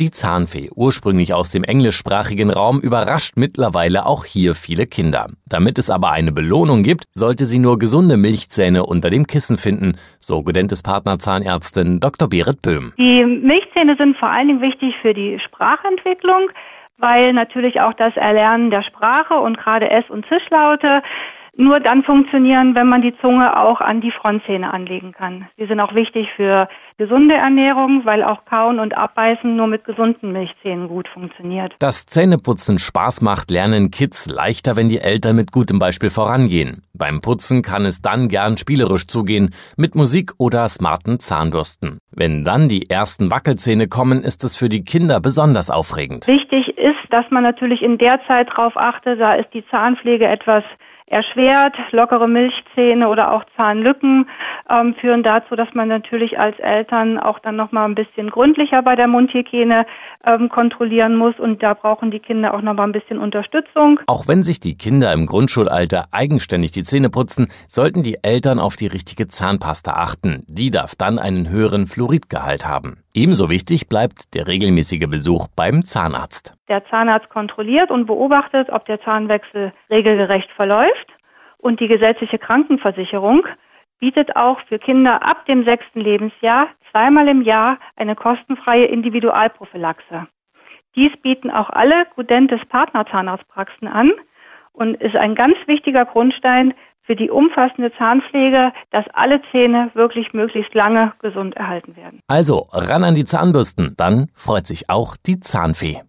Die Zahnfee, ursprünglich aus dem englischsprachigen Raum, überrascht mittlerweile auch hier viele Kinder. Damit es aber eine Belohnung gibt, sollte sie nur gesunde Milchzähne unter dem Kissen finden, so Gudentes Partnerzahnärztin Dr. Berit Böhm. Die Milchzähne sind vor allen Dingen wichtig für die Sprachentwicklung, weil natürlich auch das Erlernen der Sprache und gerade S- und Zischlaute nur dann funktionieren, wenn man die Zunge auch an die Frontzähne anlegen kann. Sie sind auch wichtig für gesunde Ernährung, weil auch Kauen und Abbeißen nur mit gesunden Milchzähnen gut funktioniert. Dass Zähneputzen Spaß macht, lernen Kids leichter, wenn die Eltern mit gutem Beispiel vorangehen. Beim Putzen kann es dann gern spielerisch zugehen, mit Musik oder smarten Zahnbürsten. Wenn dann die ersten Wackelzähne kommen, ist es für die Kinder besonders aufregend. Wichtig ist, dass man natürlich in der Zeit darauf achtet, da ist die Zahnpflege etwas erschwert. Lockere Milchzähne oder auch Zahnlücken ähm, führen dazu, dass man natürlich als Eltern auch dann noch mal ein bisschen gründlicher bei der Mundhygiene ähm, kontrollieren muss und da brauchen die Kinder auch noch mal ein bisschen Unterstützung. Auch wenn sich die Kinder im Grundschulalter eigenständig die Zähne putzen, sollten die Eltern auf die richtige Zahnpasta achten. Die darf dann einen höheren Fluoridgehalt haben. Ebenso wichtig bleibt der regelmäßige Besuch beim Zahnarzt. Der Zahnarzt kontrolliert und beobachtet, ob der Zahnwechsel regelgerecht verläuft. Und die gesetzliche Krankenversicherung bietet auch für Kinder ab dem sechsten Lebensjahr zweimal im Jahr eine kostenfreie Individualprophylaxe. Dies bieten auch alle Gudentes Partnerzahnarztpraxen an und ist ein ganz wichtiger Grundstein für die umfassende Zahnpflege, dass alle Zähne wirklich möglichst lange gesund erhalten werden. Also ran an die Zahnbürsten, dann freut sich auch die Zahnfee.